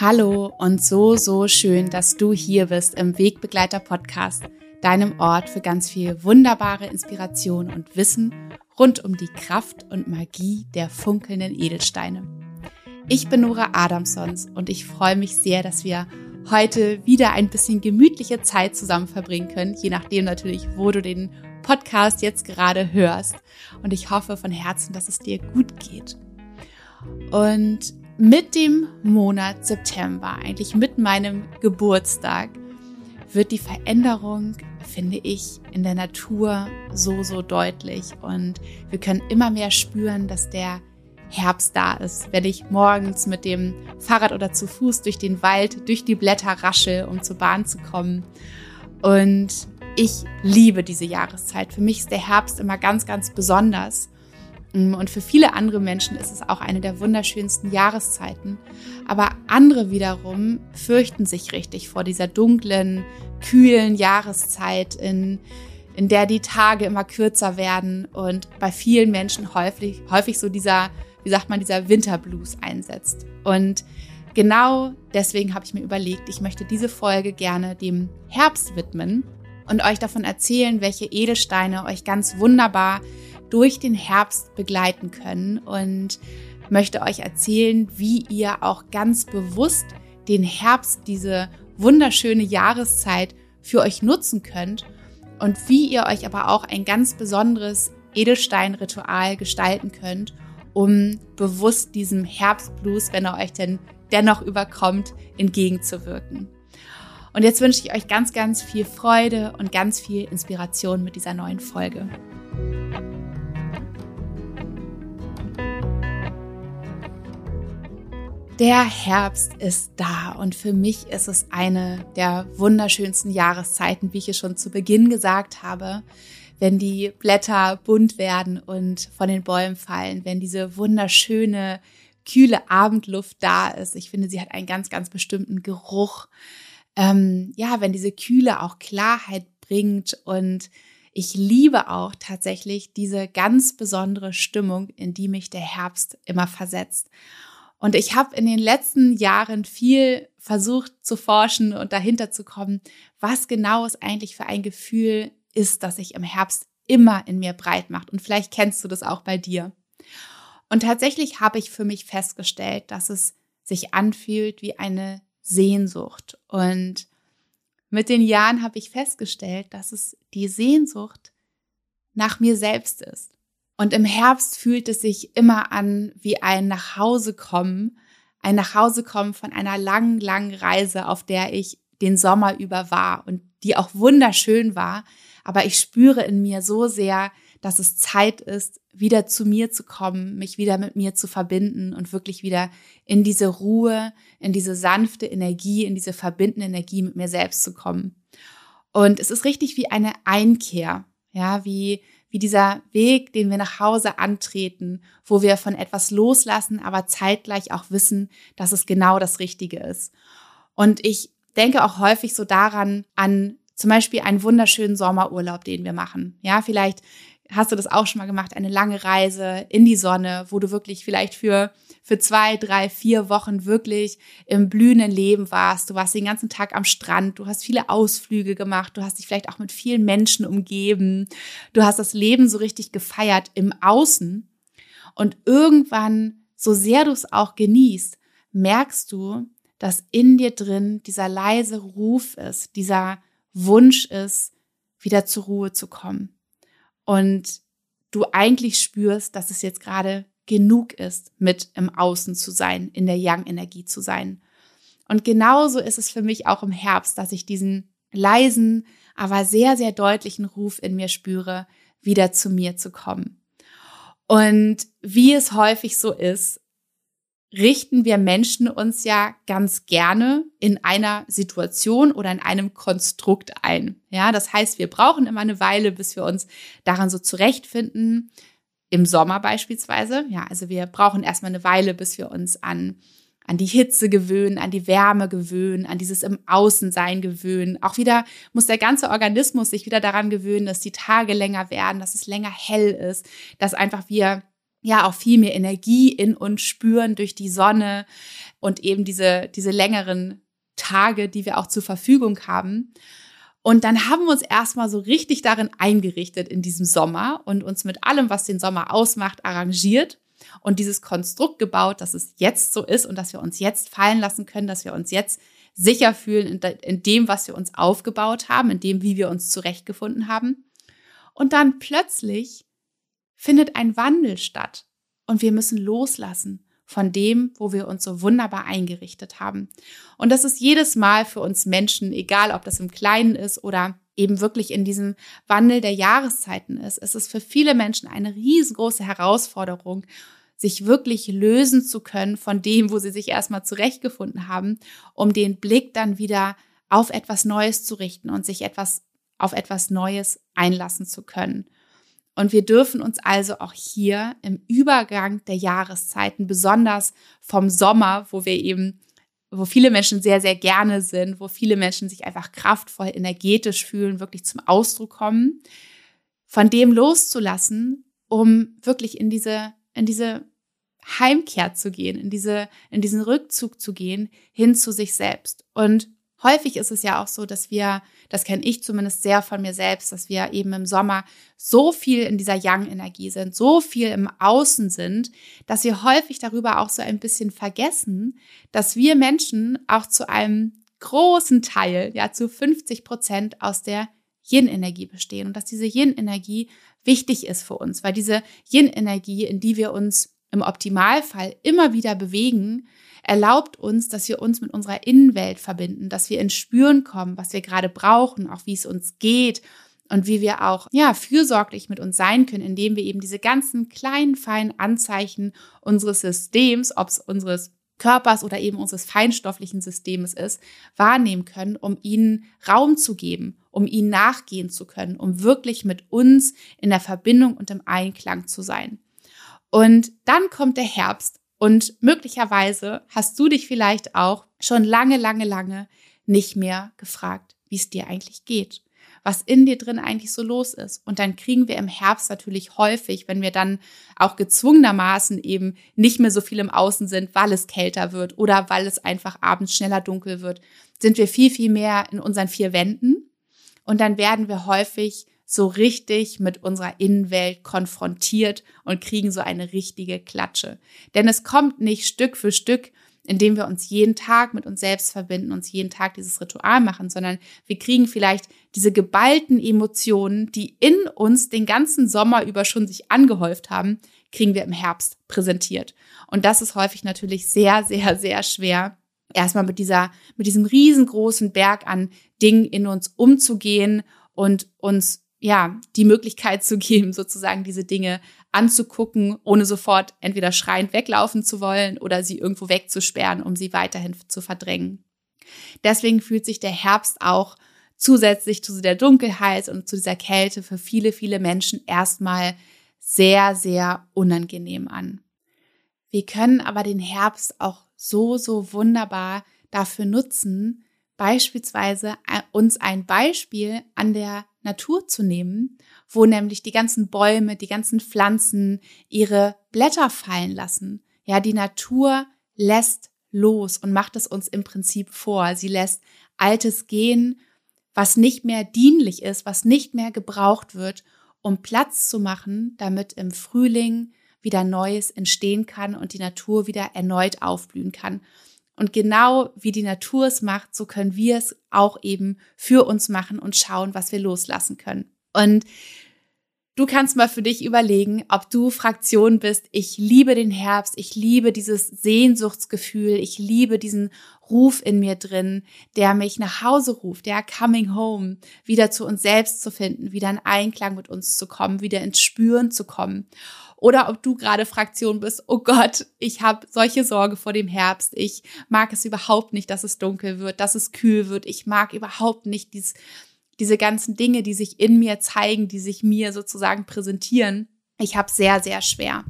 Hallo und so, so schön, dass du hier bist im Wegbegleiter Podcast, deinem Ort für ganz viel wunderbare Inspiration und Wissen rund um die Kraft und Magie der funkelnden Edelsteine. Ich bin Nora Adamsons und ich freue mich sehr, dass wir heute wieder ein bisschen gemütliche Zeit zusammen verbringen können, je nachdem natürlich, wo du den Podcast jetzt gerade hörst. Und ich hoffe von Herzen, dass es dir gut geht. Und mit dem Monat September, eigentlich mit meinem Geburtstag, wird die Veränderung, finde ich, in der Natur so, so deutlich. Und wir können immer mehr spüren, dass der Herbst da ist, wenn ich morgens mit dem Fahrrad oder zu Fuß durch den Wald, durch die Blätter rasche, um zur Bahn zu kommen. Und ich liebe diese Jahreszeit. Für mich ist der Herbst immer ganz, ganz besonders. Und für viele andere Menschen ist es auch eine der wunderschönsten Jahreszeiten. Aber andere wiederum fürchten sich richtig vor dieser dunklen, kühlen Jahreszeit, in, in der die Tage immer kürzer werden und bei vielen Menschen häufig, häufig so dieser, wie sagt man, dieser Winterblues einsetzt. Und genau deswegen habe ich mir überlegt, ich möchte diese Folge gerne dem Herbst widmen und euch davon erzählen, welche Edelsteine euch ganz wunderbar durch den Herbst begleiten können und möchte euch erzählen, wie ihr auch ganz bewusst den Herbst, diese wunderschöne Jahreszeit für euch nutzen könnt und wie ihr euch aber auch ein ganz besonderes Edelsteinritual gestalten könnt, um bewusst diesem Herbstblues, wenn er euch denn dennoch überkommt, entgegenzuwirken. Und jetzt wünsche ich euch ganz, ganz viel Freude und ganz viel Inspiration mit dieser neuen Folge. Der Herbst ist da und für mich ist es eine der wunderschönsten Jahreszeiten, wie ich es schon zu Beginn gesagt habe, wenn die Blätter bunt werden und von den Bäumen fallen, wenn diese wunderschöne, kühle Abendluft da ist. Ich finde, sie hat einen ganz, ganz bestimmten Geruch. Ähm, ja, wenn diese Kühle auch Klarheit bringt und ich liebe auch tatsächlich diese ganz besondere Stimmung, in die mich der Herbst immer versetzt. Und ich habe in den letzten Jahren viel versucht zu forschen und dahinter zu kommen, was genau es eigentlich für ein Gefühl ist, das sich im Herbst immer in mir breit macht. Und vielleicht kennst du das auch bei dir. Und tatsächlich habe ich für mich festgestellt, dass es sich anfühlt wie eine Sehnsucht. Und mit den Jahren habe ich festgestellt, dass es die Sehnsucht nach mir selbst ist. Und im Herbst fühlt es sich immer an wie ein Nachhausekommen, ein Nachhausekommen von einer langen, langen Reise, auf der ich den Sommer über war und die auch wunderschön war. Aber ich spüre in mir so sehr, dass es Zeit ist, wieder zu mir zu kommen, mich wieder mit mir zu verbinden und wirklich wieder in diese Ruhe, in diese sanfte Energie, in diese verbindende Energie mit mir selbst zu kommen. Und es ist richtig wie eine Einkehr, ja, wie wie dieser Weg, den wir nach Hause antreten, wo wir von etwas loslassen, aber zeitgleich auch wissen, dass es genau das Richtige ist. Und ich denke auch häufig so daran, an zum Beispiel einen wunderschönen Sommerurlaub, den wir machen. Ja, vielleicht hast du das auch schon mal gemacht, eine lange Reise in die Sonne, wo du wirklich vielleicht für, für zwei, drei, vier Wochen wirklich im blühenden Leben warst. Du warst den ganzen Tag am Strand, du hast viele Ausflüge gemacht, du hast dich vielleicht auch mit vielen Menschen umgeben, du hast das Leben so richtig gefeiert im Außen. Und irgendwann, so sehr du es auch genießt, merkst du, dass in dir drin dieser leise Ruf ist, dieser Wunsch ist, wieder zur Ruhe zu kommen und du eigentlich spürst, dass es jetzt gerade genug ist, mit im Außen zu sein, in der Yang-Energie zu sein. Und genauso ist es für mich auch im Herbst, dass ich diesen leisen, aber sehr, sehr deutlichen Ruf in mir spüre, wieder zu mir zu kommen. Und wie es häufig so ist, richten wir Menschen uns ja ganz gerne in einer Situation oder in einem Konstrukt ein. Ja, das heißt, wir brauchen immer eine Weile, bis wir uns daran so zurechtfinden. Im Sommer beispielsweise. Ja, also wir brauchen erstmal eine Weile, bis wir uns an an die Hitze gewöhnen, an die Wärme gewöhnen, an dieses im Außensein gewöhnen. Auch wieder muss der ganze Organismus sich wieder daran gewöhnen, dass die Tage länger werden, dass es länger hell ist, dass einfach wir ja auch viel mehr Energie in uns spüren durch die Sonne und eben diese, diese längeren Tage, die wir auch zur Verfügung haben. Und dann haben wir uns erstmal so richtig darin eingerichtet in diesem Sommer und uns mit allem, was den Sommer ausmacht, arrangiert und dieses Konstrukt gebaut, dass es jetzt so ist und dass wir uns jetzt fallen lassen können, dass wir uns jetzt sicher fühlen in, dem, was wir uns aufgebaut haben, in dem, wie wir uns zurechtgefunden haben. Und dann plötzlich findet ein Wandel statt und wir müssen loslassen von dem, wo wir uns so wunderbar eingerichtet haben. Und das ist jedes Mal für uns Menschen, egal ob das im Kleinen ist oder eben wirklich in diesem Wandel der Jahreszeiten ist. Es ist für viele Menschen eine riesengroße Herausforderung, sich wirklich lösen zu können von dem, wo sie sich erstmal zurechtgefunden haben, um den Blick dann wieder auf etwas Neues zu richten und sich etwas auf etwas Neues einlassen zu können. Und wir dürfen uns also auch hier im Übergang der Jahreszeiten, besonders vom Sommer, wo wir eben, wo viele Menschen sehr, sehr gerne sind, wo viele Menschen sich einfach kraftvoll, energetisch fühlen, wirklich zum Ausdruck kommen, von dem loszulassen, um wirklich in diese, in diese Heimkehr zu gehen, in diese, in diesen Rückzug zu gehen, hin zu sich selbst. Und häufig ist es ja auch so, dass wir, das kenne ich zumindest sehr von mir selbst, dass wir eben im Sommer so viel in dieser Yang-Energie sind, so viel im Außen sind, dass wir häufig darüber auch so ein bisschen vergessen, dass wir Menschen auch zu einem großen Teil, ja zu 50 Prozent aus der Yin-Energie bestehen und dass diese Yin-Energie wichtig ist für uns, weil diese Yin-Energie, in die wir uns im Optimalfall immer wieder bewegen, erlaubt uns, dass wir uns mit unserer Innenwelt verbinden, dass wir ins Spüren kommen, was wir gerade brauchen, auch wie es uns geht und wie wir auch ja fürsorglich mit uns sein können, indem wir eben diese ganzen kleinen feinen Anzeichen unseres Systems, ob es unseres Körpers oder eben unseres feinstofflichen Systems ist, wahrnehmen können, um ihnen Raum zu geben, um ihnen nachgehen zu können, um wirklich mit uns in der Verbindung und im Einklang zu sein. Und dann kommt der Herbst und möglicherweise hast du dich vielleicht auch schon lange, lange, lange nicht mehr gefragt, wie es dir eigentlich geht, was in dir drin eigentlich so los ist. Und dann kriegen wir im Herbst natürlich häufig, wenn wir dann auch gezwungenermaßen eben nicht mehr so viel im Außen sind, weil es kälter wird oder weil es einfach abends schneller dunkel wird, sind wir viel, viel mehr in unseren vier Wänden. Und dann werden wir häufig so richtig mit unserer Innenwelt konfrontiert und kriegen so eine richtige Klatsche. Denn es kommt nicht Stück für Stück, indem wir uns jeden Tag mit uns selbst verbinden, uns jeden Tag dieses Ritual machen, sondern wir kriegen vielleicht diese geballten Emotionen, die in uns den ganzen Sommer über schon sich angehäuft haben, kriegen wir im Herbst präsentiert. Und das ist häufig natürlich sehr, sehr, sehr schwer, erstmal mit dieser, mit diesem riesengroßen Berg an Dingen in uns umzugehen und uns ja, die Möglichkeit zu geben, sozusagen diese Dinge anzugucken, ohne sofort entweder schreiend weglaufen zu wollen oder sie irgendwo wegzusperren, um sie weiterhin zu verdrängen. Deswegen fühlt sich der Herbst auch zusätzlich zu der Dunkelheit und zu dieser Kälte für viele, viele Menschen erstmal sehr, sehr unangenehm an. Wir können aber den Herbst auch so, so wunderbar dafür nutzen, beispielsweise uns ein Beispiel an der Natur zu nehmen, wo nämlich die ganzen Bäume, die ganzen Pflanzen ihre Blätter fallen lassen. Ja, die Natur lässt los und macht es uns im Prinzip vor. Sie lässt Altes gehen, was nicht mehr dienlich ist, was nicht mehr gebraucht wird, um Platz zu machen, damit im Frühling wieder Neues entstehen kann und die Natur wieder erneut aufblühen kann. Und genau wie die Natur es macht, so können wir es auch eben für uns machen und schauen, was wir loslassen können. Und Du kannst mal für dich überlegen, ob du Fraktion bist. Ich liebe den Herbst. Ich liebe dieses Sehnsuchtsgefühl. Ich liebe diesen Ruf in mir drin, der mich nach Hause ruft, der Coming Home, wieder zu uns selbst zu finden, wieder in Einklang mit uns zu kommen, wieder ins Spüren zu kommen oder ob du gerade Fraktion bist, oh Gott, ich habe solche Sorge vor dem Herbst. Ich mag es überhaupt nicht, dass es dunkel wird, dass es kühl wird. Ich mag überhaupt nicht dies, diese ganzen Dinge, die sich in mir zeigen, die sich mir sozusagen präsentieren. Ich habe sehr, sehr schwer.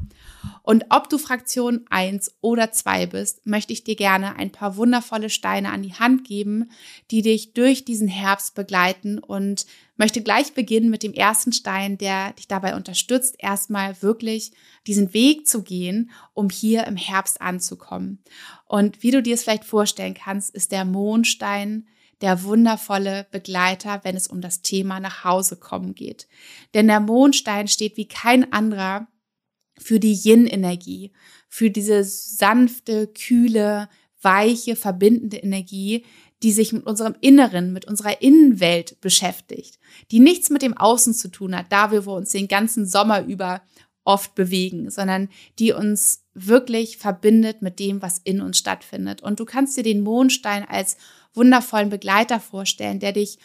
Und ob du Fraktion 1 oder 2 bist, möchte ich dir gerne ein paar wundervolle Steine an die Hand geben, die dich durch diesen Herbst begleiten und möchte gleich beginnen mit dem ersten Stein, der dich dabei unterstützt, erstmal wirklich diesen Weg zu gehen, um hier im Herbst anzukommen. Und wie du dir es vielleicht vorstellen kannst, ist der Mondstein der wundervolle Begleiter, wenn es um das Thema nach Hause kommen geht. Denn der Mondstein steht wie kein anderer für die Yin-Energie, für diese sanfte, kühle, weiche, verbindende Energie, die sich mit unserem Inneren, mit unserer Innenwelt beschäftigt, die nichts mit dem Außen zu tun hat, da wir uns den ganzen Sommer über oft bewegen, sondern die uns wirklich verbindet mit dem, was in uns stattfindet. Und du kannst dir den Mondstein als wundervollen Begleiter vorstellen, der dich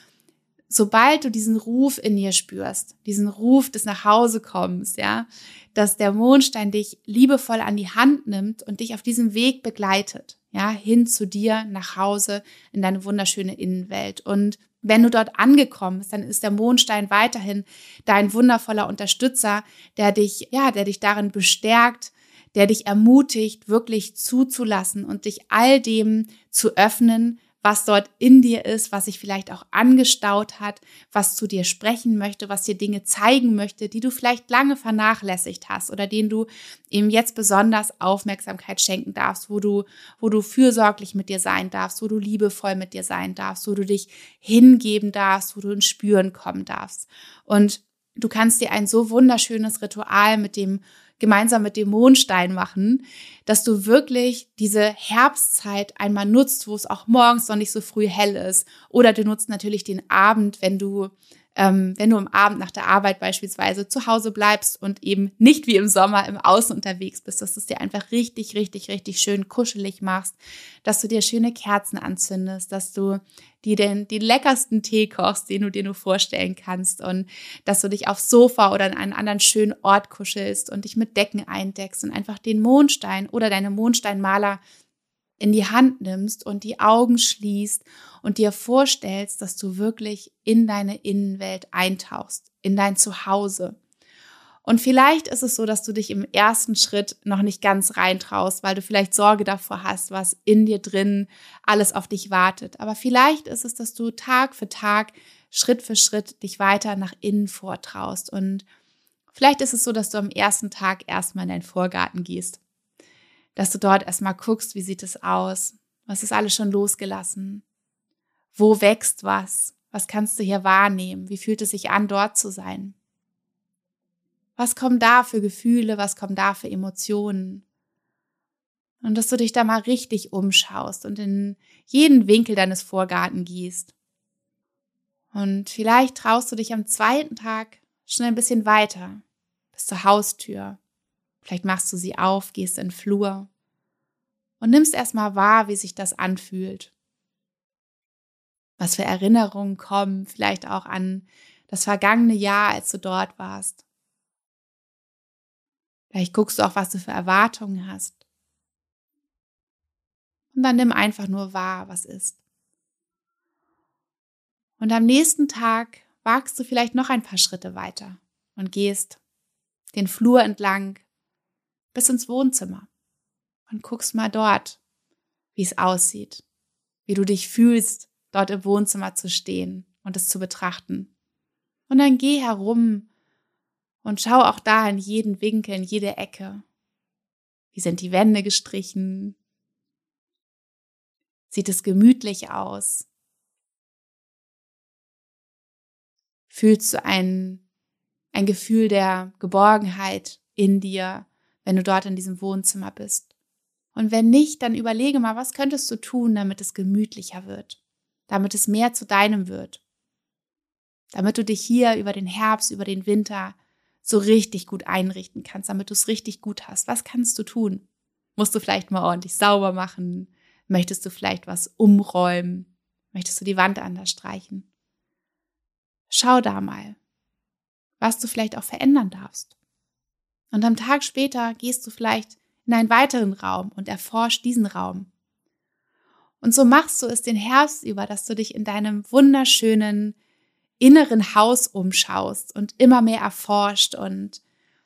sobald du diesen Ruf in dir spürst, diesen Ruf des Nachhausekommens, ja, dass der Mondstein dich liebevoll an die Hand nimmt und dich auf diesem Weg begleitet, ja, hin zu dir nach Hause in deine wunderschöne Innenwelt. Und wenn du dort angekommen bist, dann ist der Mondstein weiterhin dein wundervoller Unterstützer, der dich, ja, der dich darin bestärkt, der dich ermutigt, wirklich zuzulassen und dich all dem zu öffnen, was dort in dir ist, was sich vielleicht auch angestaut hat, was zu dir sprechen möchte, was dir Dinge zeigen möchte, die du vielleicht lange vernachlässigt hast oder denen du eben jetzt besonders Aufmerksamkeit schenken darfst, wo du, wo du fürsorglich mit dir sein darfst, wo du liebevoll mit dir sein darfst, wo du dich hingeben darfst, wo du ins Spüren kommen darfst. Und du kannst dir ein so wunderschönes Ritual mit dem gemeinsam mit dem Mondstein machen, dass du wirklich diese Herbstzeit einmal nutzt, wo es auch morgens noch nicht so früh hell ist. Oder du nutzt natürlich den Abend, wenn du ähm, wenn du am Abend nach der Arbeit beispielsweise zu Hause bleibst und eben nicht wie im Sommer im Außen unterwegs bist, dass du es dir einfach richtig, richtig, richtig schön kuschelig machst, dass du dir schöne Kerzen anzündest, dass du dir den, den leckersten Tee kochst, den du dir nur vorstellen kannst und dass du dich aufs Sofa oder an einen anderen schönen Ort kuschelst und dich mit Decken eindeckst und einfach den Mondstein oder deine Mondsteinmaler in die Hand nimmst und die Augen schließt und dir vorstellst, dass du wirklich in deine Innenwelt eintauchst, in dein Zuhause. Und vielleicht ist es so, dass du dich im ersten Schritt noch nicht ganz reintraust, weil du vielleicht Sorge davor hast, was in dir drin alles auf dich wartet. Aber vielleicht ist es, dass du Tag für Tag, Schritt für Schritt dich weiter nach innen vortraust. Und vielleicht ist es so, dass du am ersten Tag erstmal in deinen Vorgarten gehst dass du dort erstmal guckst, wie sieht es aus? Was ist alles schon losgelassen? Wo wächst was? Was kannst du hier wahrnehmen? Wie fühlt es sich an, dort zu sein? Was kommen da für Gefühle? Was kommen da für Emotionen? Und dass du dich da mal richtig umschaust und in jeden Winkel deines Vorgarten gehst. Und vielleicht traust du dich am zweiten Tag schon ein bisschen weiter bis zur Haustür Vielleicht machst du sie auf, gehst in den Flur und nimmst erstmal wahr, wie sich das anfühlt. Was für Erinnerungen kommen, vielleicht auch an das vergangene Jahr, als du dort warst. Vielleicht guckst du auch, was du für Erwartungen hast. Und dann nimm einfach nur wahr, was ist. Und am nächsten Tag wagst du vielleicht noch ein paar Schritte weiter und gehst den Flur entlang bis ins Wohnzimmer und guckst mal dort, wie es aussieht, wie du dich fühlst, dort im Wohnzimmer zu stehen und es zu betrachten. Und dann geh herum und schau auch da in jeden Winkel, in jede Ecke. Wie sind die Wände gestrichen? Sieht es gemütlich aus? Fühlst du ein, ein Gefühl der Geborgenheit in dir, wenn du dort in diesem Wohnzimmer bist. Und wenn nicht, dann überlege mal, was könntest du tun, damit es gemütlicher wird, damit es mehr zu deinem wird, damit du dich hier über den Herbst, über den Winter so richtig gut einrichten kannst, damit du es richtig gut hast. Was kannst du tun? Musst du vielleicht mal ordentlich sauber machen? Möchtest du vielleicht was umräumen? Möchtest du die Wand anders streichen? Schau da mal, was du vielleicht auch verändern darfst. Und am Tag später gehst du vielleicht in einen weiteren Raum und erforscht diesen Raum. Und so machst du es den Herbst über, dass du dich in deinem wunderschönen inneren Haus umschaust und immer mehr erforscht und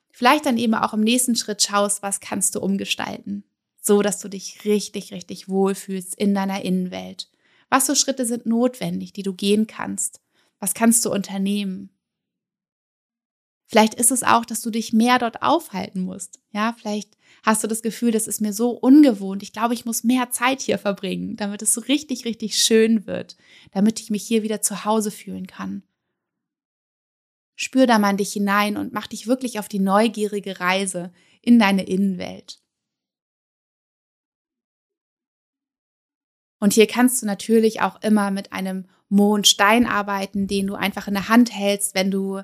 vielleicht dann eben auch im nächsten Schritt schaust, was kannst du umgestalten, so dass du dich richtig, richtig wohlfühlst in deiner Innenwelt. Was für Schritte sind notwendig, die du gehen kannst? Was kannst du unternehmen? Vielleicht ist es auch, dass du dich mehr dort aufhalten musst. Ja, vielleicht hast du das Gefühl, das ist mir so ungewohnt. Ich glaube, ich muss mehr Zeit hier verbringen, damit es so richtig, richtig schön wird, damit ich mich hier wieder zu Hause fühlen kann. Spür da mal in dich hinein und mach dich wirklich auf die neugierige Reise in deine Innenwelt. Und hier kannst du natürlich auch immer mit einem Mondstein arbeiten, den du einfach in der Hand hältst, wenn du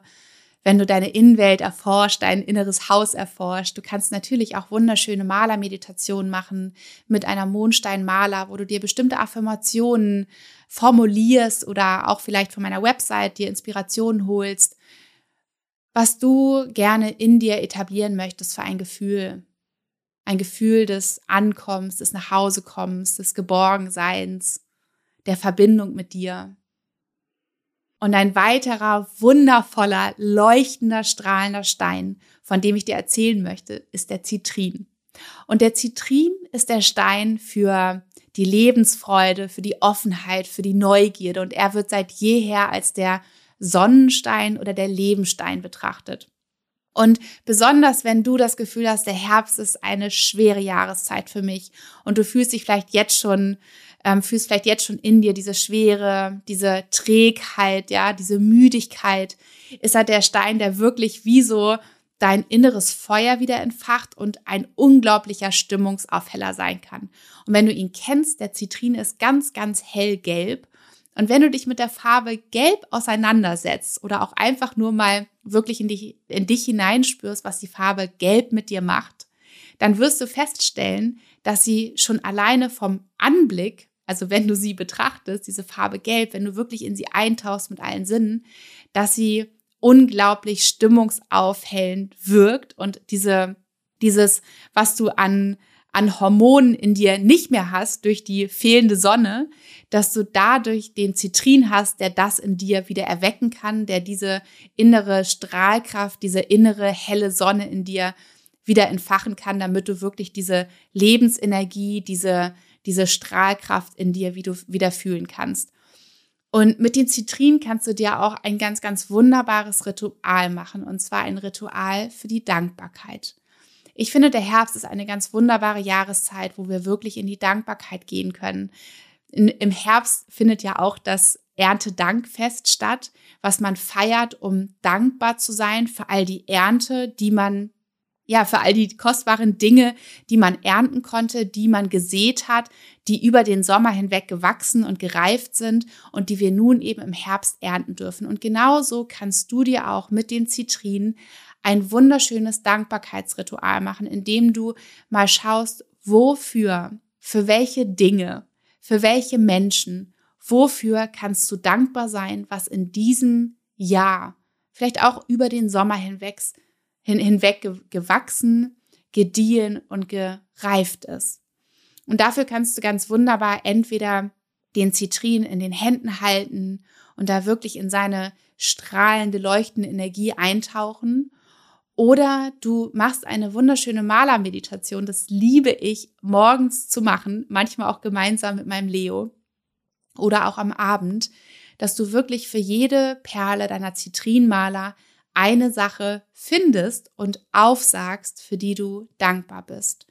wenn du deine Innenwelt erforscht, dein inneres Haus erforscht. Du kannst natürlich auch wunderschöne Malermeditationen machen mit einer Mondsteinmaler, wo du dir bestimmte Affirmationen formulierst oder auch vielleicht von meiner Website dir Inspirationen holst, was du gerne in dir etablieren möchtest für ein Gefühl. Ein Gefühl des Ankommens, des Nachhausekommens, des Geborgenseins, der Verbindung mit dir. Und ein weiterer wundervoller, leuchtender, strahlender Stein, von dem ich dir erzählen möchte, ist der Zitrin. Und der Zitrin ist der Stein für die Lebensfreude, für die Offenheit, für die Neugierde. Und er wird seit jeher als der Sonnenstein oder der Lebenstein betrachtet. Und besonders, wenn du das Gefühl hast, der Herbst ist eine schwere Jahreszeit für mich und du fühlst dich vielleicht jetzt schon ähm, fühlst vielleicht jetzt schon in dir diese Schwere, diese Trägheit, ja, diese Müdigkeit, ist halt der Stein, der wirklich wie so dein inneres Feuer wieder entfacht und ein unglaublicher Stimmungsaufheller sein kann. Und wenn du ihn kennst, der Zitrin ist ganz, ganz hellgelb. Und wenn du dich mit der Farbe Gelb auseinandersetzt oder auch einfach nur mal wirklich in dich, in dich hineinspürst, was die Farbe Gelb mit dir macht, dann wirst du feststellen, dass sie schon alleine vom Anblick also wenn du sie betrachtest, diese Farbe Gelb, wenn du wirklich in sie eintauchst mit allen Sinnen, dass sie unglaublich stimmungsaufhellend wirkt und diese, dieses, was du an, an Hormonen in dir nicht mehr hast durch die fehlende Sonne, dass du dadurch den Zitrin hast, der das in dir wieder erwecken kann, der diese innere Strahlkraft, diese innere helle Sonne in dir wieder entfachen kann, damit du wirklich diese Lebensenergie, diese diese Strahlkraft in dir, wie du wieder fühlen kannst. Und mit den Zitrinen kannst du dir auch ein ganz, ganz wunderbares Ritual machen, und zwar ein Ritual für die Dankbarkeit. Ich finde, der Herbst ist eine ganz wunderbare Jahreszeit, wo wir wirklich in die Dankbarkeit gehen können. In, Im Herbst findet ja auch das Erntedankfest statt, was man feiert, um dankbar zu sein für all die Ernte, die man ja, für all die kostbaren Dinge, die man ernten konnte, die man gesät hat, die über den Sommer hinweg gewachsen und gereift sind und die wir nun eben im Herbst ernten dürfen. Und genauso kannst du dir auch mit den Zitrinen ein wunderschönes Dankbarkeitsritual machen, indem du mal schaust, wofür, für welche Dinge, für welche Menschen, wofür kannst du dankbar sein, was in diesem Jahr, vielleicht auch über den Sommer hinweg hin, hinweg gewachsen, gediehen und gereift ist. Und dafür kannst du ganz wunderbar entweder den Zitrin in den Händen halten und da wirklich in seine strahlende, leuchtende Energie eintauchen. Oder du machst eine wunderschöne Malermeditation. Das liebe ich morgens zu machen, manchmal auch gemeinsam mit meinem Leo oder auch am Abend, dass du wirklich für jede Perle deiner Zitrinmaler eine Sache findest und aufsagst, für die du dankbar bist.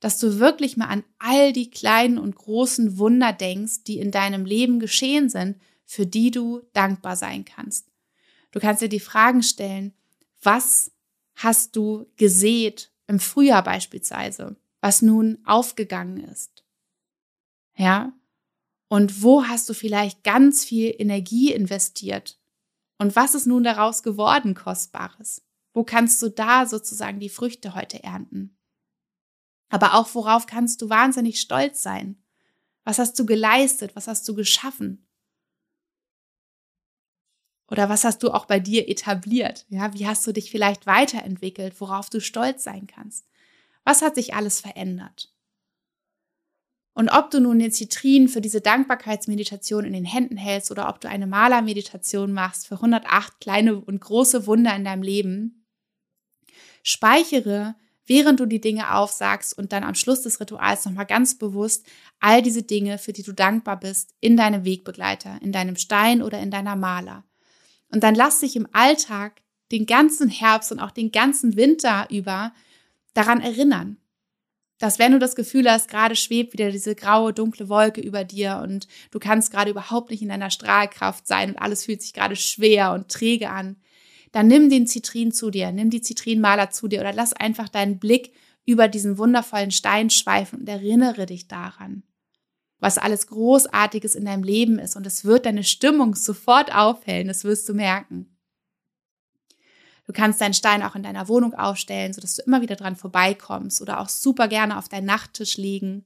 Dass du wirklich mal an all die kleinen und großen Wunder denkst, die in deinem Leben geschehen sind, für die du dankbar sein kannst. Du kannst dir die Fragen stellen, was hast du gesät im Frühjahr beispielsweise, was nun aufgegangen ist? Ja? Und wo hast du vielleicht ganz viel Energie investiert, und was ist nun daraus geworden, Kostbares? Wo kannst du da sozusagen die Früchte heute ernten? Aber auch worauf kannst du wahnsinnig stolz sein? Was hast du geleistet? Was hast du geschaffen? Oder was hast du auch bei dir etabliert? Ja, wie hast du dich vielleicht weiterentwickelt, worauf du stolz sein kannst? Was hat sich alles verändert? Und ob du nun den Zitrin für diese Dankbarkeitsmeditation in den Händen hältst oder ob du eine Malermeditation machst für 108 kleine und große Wunder in deinem Leben, speichere, während du die Dinge aufsagst und dann am Schluss des Rituals nochmal ganz bewusst all diese Dinge, für die du dankbar bist, in deinem Wegbegleiter, in deinem Stein oder in deiner Maler. Und dann lass dich im Alltag den ganzen Herbst und auch den ganzen Winter über daran erinnern dass wenn du das Gefühl hast, gerade schwebt wieder diese graue, dunkle Wolke über dir und du kannst gerade überhaupt nicht in deiner Strahlkraft sein und alles fühlt sich gerade schwer und träge an, dann nimm den Zitrin zu dir, nimm die Zitrinmaler zu dir oder lass einfach deinen Blick über diesen wundervollen Stein schweifen und erinnere dich daran, was alles Großartiges in deinem Leben ist und es wird deine Stimmung sofort aufhellen, das wirst du merken. Du kannst deinen Stein auch in deiner Wohnung aufstellen, sodass du immer wieder dran vorbeikommst oder auch super gerne auf deinen Nachttisch legen,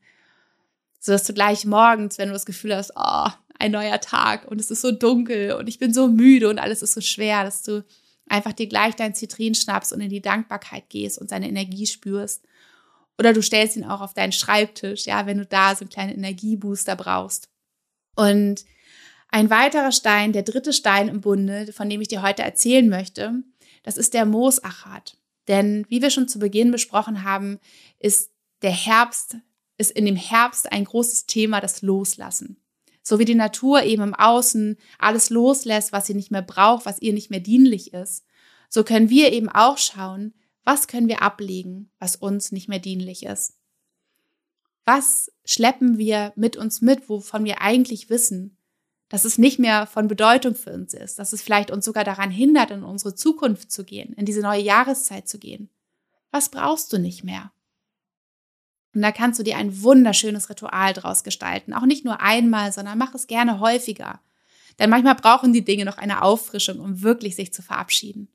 sodass du gleich morgens, wenn du das Gefühl hast, oh, ein neuer Tag und es ist so dunkel und ich bin so müde und alles ist so schwer, dass du einfach dir gleich dein Zitrin schnappst und in die Dankbarkeit gehst und seine Energie spürst. Oder du stellst ihn auch auf deinen Schreibtisch, ja, wenn du da so einen kleinen Energiebooster brauchst. Und ein weiterer Stein, der dritte Stein im Bunde, von dem ich dir heute erzählen möchte, das ist der Moosachat. Denn wie wir schon zu Beginn besprochen haben, ist der Herbst, ist in dem Herbst ein großes Thema das Loslassen. So wie die Natur eben im Außen alles loslässt, was sie nicht mehr braucht, was ihr nicht mehr dienlich ist, so können wir eben auch schauen, was können wir ablegen, was uns nicht mehr dienlich ist. Was schleppen wir mit uns mit, wovon wir eigentlich wissen, dass es nicht mehr von Bedeutung für uns ist, dass es vielleicht uns sogar daran hindert, in unsere Zukunft zu gehen, in diese neue Jahreszeit zu gehen. Was brauchst du nicht mehr? Und da kannst du dir ein wunderschönes Ritual draus gestalten. Auch nicht nur einmal, sondern mach es gerne häufiger. Denn manchmal brauchen die Dinge noch eine Auffrischung, um wirklich sich zu verabschieden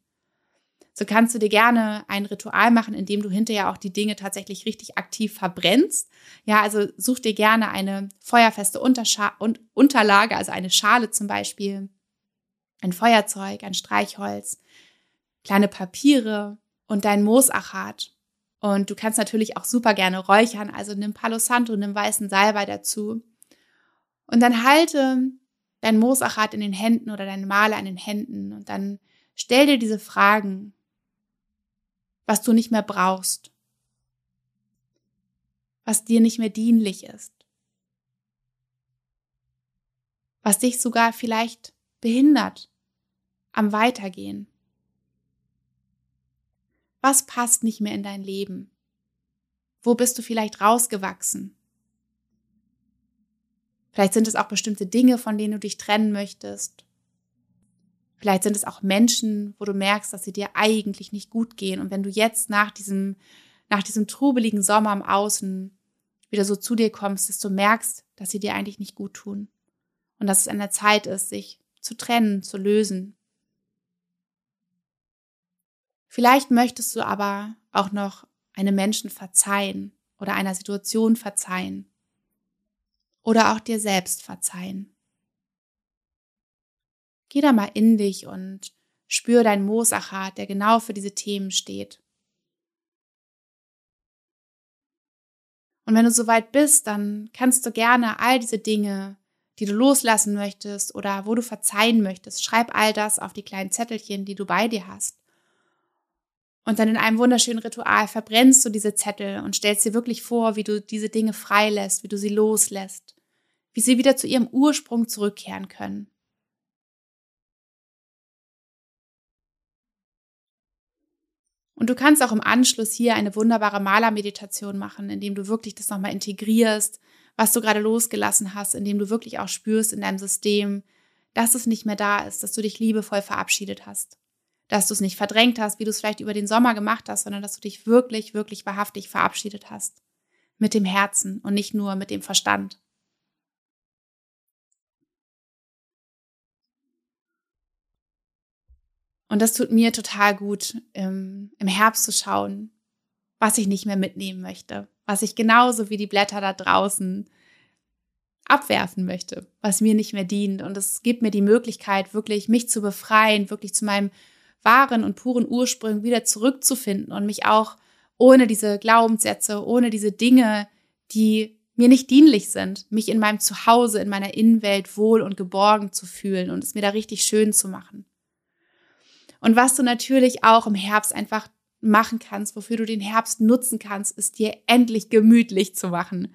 so kannst du dir gerne ein Ritual machen, in dem du hinterher auch die Dinge tatsächlich richtig aktiv verbrennst. Ja, also such dir gerne eine feuerfeste Unterscha und Unterlage, also eine Schale zum Beispiel, ein Feuerzeug, ein Streichholz, kleine Papiere und dein Moosachat. Und du kannst natürlich auch super gerne räuchern, also nimm Palo Santo, nimm weißen Salbei dazu. Und dann halte dein Moosachat in den Händen oder deine Male an den Händen und dann stell dir diese Fragen was du nicht mehr brauchst, was dir nicht mehr dienlich ist, was dich sogar vielleicht behindert am Weitergehen. Was passt nicht mehr in dein Leben? Wo bist du vielleicht rausgewachsen? Vielleicht sind es auch bestimmte Dinge, von denen du dich trennen möchtest. Vielleicht sind es auch Menschen, wo du merkst, dass sie dir eigentlich nicht gut gehen. Und wenn du jetzt nach diesem, nach diesem trubeligen Sommer im Außen wieder so zu dir kommst, dass du merkst, dass sie dir eigentlich nicht gut tun. Und dass es an der Zeit ist, sich zu trennen, zu lösen. Vielleicht möchtest du aber auch noch einem Menschen verzeihen oder einer Situation verzeihen. Oder auch dir selbst verzeihen. Geh da mal in dich und spür deinen Moosachat, der genau für diese Themen steht. Und wenn du soweit bist, dann kannst du gerne all diese Dinge, die du loslassen möchtest oder wo du verzeihen möchtest, schreib all das auf die kleinen Zettelchen, die du bei dir hast. Und dann in einem wunderschönen Ritual verbrennst du diese Zettel und stellst dir wirklich vor, wie du diese Dinge freilässt, wie du sie loslässt, wie sie wieder zu ihrem Ursprung zurückkehren können. Und du kannst auch im Anschluss hier eine wunderbare Malermeditation machen, indem du wirklich das nochmal integrierst, was du gerade losgelassen hast, indem du wirklich auch spürst in deinem System, dass es nicht mehr da ist, dass du dich liebevoll verabschiedet hast, dass du es nicht verdrängt hast, wie du es vielleicht über den Sommer gemacht hast, sondern dass du dich wirklich, wirklich wahrhaftig verabschiedet hast. Mit dem Herzen und nicht nur mit dem Verstand. Und das tut mir total gut, im, im Herbst zu schauen, was ich nicht mehr mitnehmen möchte, was ich genauso wie die Blätter da draußen abwerfen möchte, was mir nicht mehr dient. Und es gibt mir die Möglichkeit, wirklich mich zu befreien, wirklich zu meinem wahren und puren Ursprung wieder zurückzufinden und mich auch ohne diese Glaubenssätze, ohne diese Dinge, die mir nicht dienlich sind, mich in meinem Zuhause, in meiner Innenwelt wohl und geborgen zu fühlen und es mir da richtig schön zu machen. Und was du natürlich auch im Herbst einfach machen kannst, wofür du den Herbst nutzen kannst, ist dir endlich gemütlich zu machen.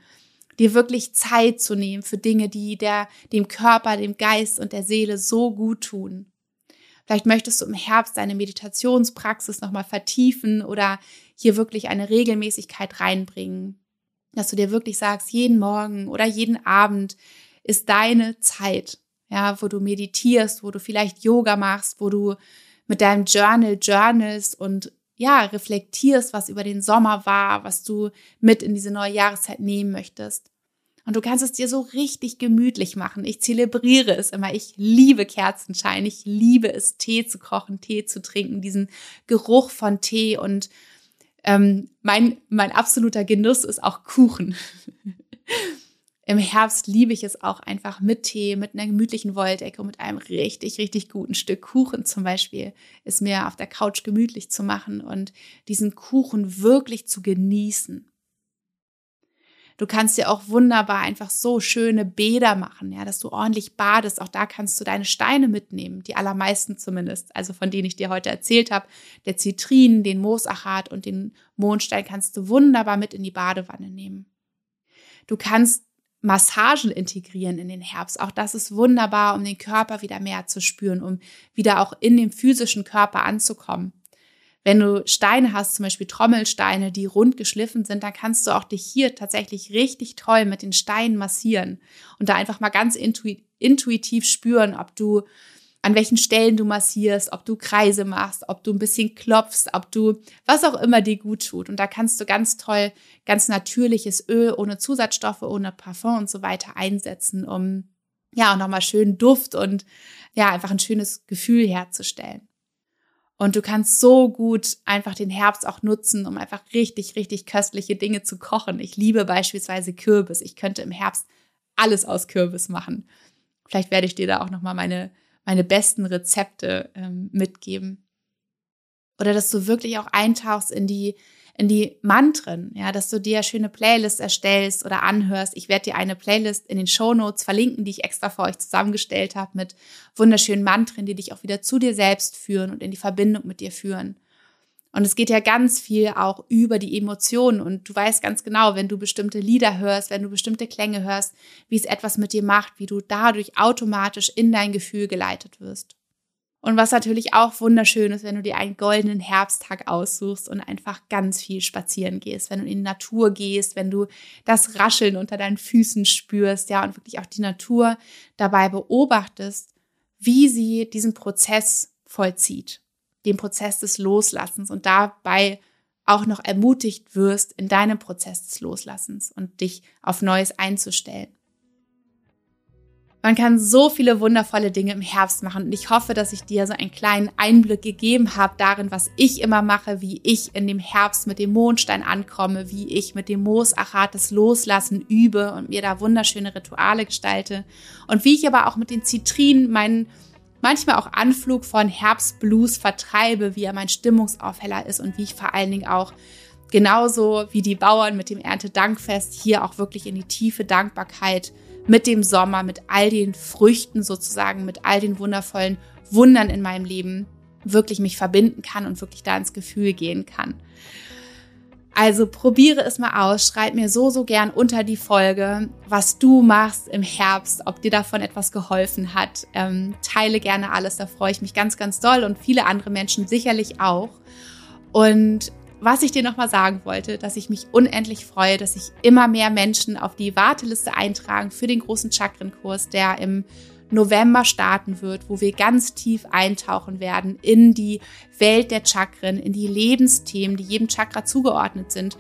Dir wirklich Zeit zu nehmen für Dinge, die der, dem Körper, dem Geist und der Seele so gut tun. Vielleicht möchtest du im Herbst deine Meditationspraxis nochmal vertiefen oder hier wirklich eine Regelmäßigkeit reinbringen. Dass du dir wirklich sagst, jeden Morgen oder jeden Abend ist deine Zeit, ja, wo du meditierst, wo du vielleicht Yoga machst, wo du mit deinem Journal journalst und ja, reflektierst, was über den Sommer war, was du mit in diese neue Jahreszeit nehmen möchtest. Und du kannst es dir so richtig gemütlich machen. Ich zelebriere es immer. Ich liebe Kerzenschein. Ich liebe es, Tee zu kochen, Tee zu trinken, diesen Geruch von Tee. Und ähm, mein, mein absoluter Genuss ist auch Kuchen. Im Herbst liebe ich es auch einfach mit Tee, mit einer gemütlichen Wolldecke mit einem richtig, richtig guten Stück Kuchen zum Beispiel, es mir auf der Couch gemütlich zu machen und diesen Kuchen wirklich zu genießen. Du kannst dir auch wunderbar einfach so schöne Bäder machen, ja, dass du ordentlich badest. Auch da kannst du deine Steine mitnehmen, die allermeisten zumindest, also von denen ich dir heute erzählt habe. Der Zitrin, den Moosachat und den Mondstein kannst du wunderbar mit in die Badewanne nehmen. Du kannst Massagen integrieren in den Herbst. Auch das ist wunderbar, um den Körper wieder mehr zu spüren, um wieder auch in dem physischen Körper anzukommen. Wenn du Steine hast, zum Beispiel Trommelsteine, die rund geschliffen sind, dann kannst du auch dich hier tatsächlich richtig toll mit den Steinen massieren und da einfach mal ganz intuitiv spüren, ob du an welchen Stellen du massierst, ob du Kreise machst, ob du ein bisschen klopfst, ob du was auch immer dir gut tut. Und da kannst du ganz toll, ganz natürliches Öl ohne Zusatzstoffe, ohne Parfum und so weiter einsetzen, um ja auch nochmal schön Duft und ja einfach ein schönes Gefühl herzustellen. Und du kannst so gut einfach den Herbst auch nutzen, um einfach richtig, richtig köstliche Dinge zu kochen. Ich liebe beispielsweise Kürbis. Ich könnte im Herbst alles aus Kürbis machen. Vielleicht werde ich dir da auch nochmal meine, meine besten Rezepte ähm, mitgeben. Oder dass du wirklich auch eintauchst in die in die Mantren, ja, dass du dir schöne Playlists erstellst oder anhörst. Ich werde dir eine Playlist in den Show Notes verlinken, die ich extra für euch zusammengestellt habe mit wunderschönen Mantren, die dich auch wieder zu dir selbst führen und in die Verbindung mit dir führen. Und es geht ja ganz viel auch über die Emotionen. Und du weißt ganz genau, wenn du bestimmte Lieder hörst, wenn du bestimmte Klänge hörst, wie es etwas mit dir macht, wie du dadurch automatisch in dein Gefühl geleitet wirst. Und was natürlich auch wunderschön ist, wenn du dir einen goldenen Herbsttag aussuchst und einfach ganz viel spazieren gehst, wenn du in die Natur gehst, wenn du das Rascheln unter deinen Füßen spürst, ja, und wirklich auch die Natur dabei beobachtest, wie sie diesen Prozess vollzieht, den Prozess des Loslassens und dabei auch noch ermutigt wirst in deinem Prozess des Loslassens und dich auf Neues einzustellen. Man kann so viele wundervolle Dinge im Herbst machen und ich hoffe, dass ich dir so einen kleinen Einblick gegeben habe darin, was ich immer mache, wie ich in dem Herbst mit dem Mondstein ankomme, wie ich mit dem Moosachat das Loslassen übe und mir da wunderschöne Rituale gestalte und wie ich aber auch mit den Zitrinen meinen manchmal auch Anflug von Herbstblues vertreibe, wie er mein Stimmungsaufheller ist und wie ich vor allen Dingen auch genauso wie die Bauern mit dem Erntedankfest hier auch wirklich in die tiefe Dankbarkeit mit dem Sommer, mit all den Früchten sozusagen, mit all den wundervollen Wundern in meinem Leben wirklich mich verbinden kann und wirklich da ins Gefühl gehen kann. Also probiere es mal aus, schreib mir so, so gern unter die Folge, was du machst im Herbst, ob dir davon etwas geholfen hat. Ähm, teile gerne alles, da freue ich mich ganz, ganz doll und viele andere Menschen sicherlich auch. Und was ich dir nochmal sagen wollte, dass ich mich unendlich freue, dass sich immer mehr Menschen auf die Warteliste eintragen für den großen Chakrenkurs, der im November starten wird, wo wir ganz tief eintauchen werden in die Welt der Chakren, in die Lebensthemen, die jedem Chakra zugeordnet sind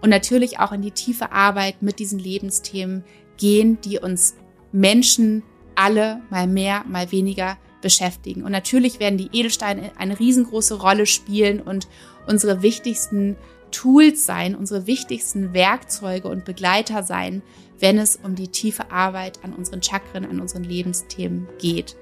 und natürlich auch in die tiefe Arbeit mit diesen Lebensthemen gehen, die uns Menschen alle mal mehr, mal weniger beschäftigen. Und natürlich werden die Edelsteine eine riesengroße Rolle spielen und unsere wichtigsten Tools sein, unsere wichtigsten Werkzeuge und Begleiter sein, wenn es um die tiefe Arbeit an unseren Chakren, an unseren Lebensthemen geht.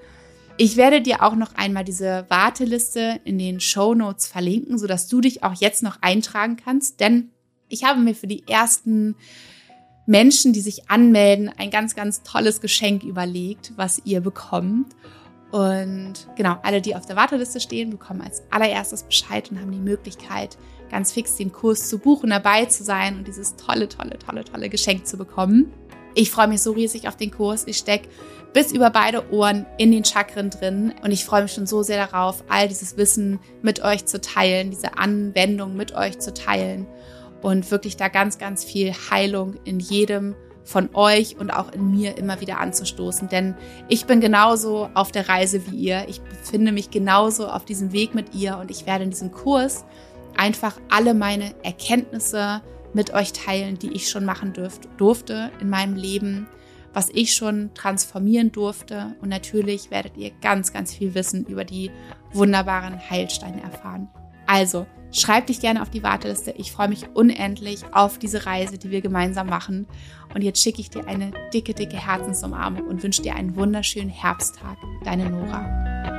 Ich werde dir auch noch einmal diese Warteliste in den Show Notes verlinken, sodass du dich auch jetzt noch eintragen kannst, denn ich habe mir für die ersten Menschen, die sich anmelden, ein ganz, ganz tolles Geschenk überlegt, was ihr bekommt. Und genau, alle, die auf der Warteliste stehen, bekommen als allererstes Bescheid und haben die Möglichkeit, ganz fix den Kurs zu buchen, dabei zu sein und dieses tolle, tolle, tolle, tolle Geschenk zu bekommen. Ich freue mich so riesig auf den Kurs. Ich stecke bis über beide Ohren in den Chakren drin und ich freue mich schon so sehr darauf, all dieses Wissen mit euch zu teilen, diese Anwendung mit euch zu teilen und wirklich da ganz, ganz viel Heilung in jedem von euch und auch in mir immer wieder anzustoßen. Denn ich bin genauso auf der Reise wie ihr. Ich befinde mich genauso auf diesem Weg mit ihr und ich werde in diesem Kurs einfach alle meine Erkenntnisse mit euch teilen, die ich schon machen dürft, durfte in meinem Leben, was ich schon transformieren durfte. Und natürlich werdet ihr ganz, ganz viel Wissen über die wunderbaren Heilsteine erfahren. Also, schreib dich gerne auf die Warteliste. Ich freue mich unendlich auf diese Reise, die wir gemeinsam machen. Und jetzt schicke ich dir eine dicke, dicke Herzensumarmung und wünsche dir einen wunderschönen Herbsttag. Deine Nora.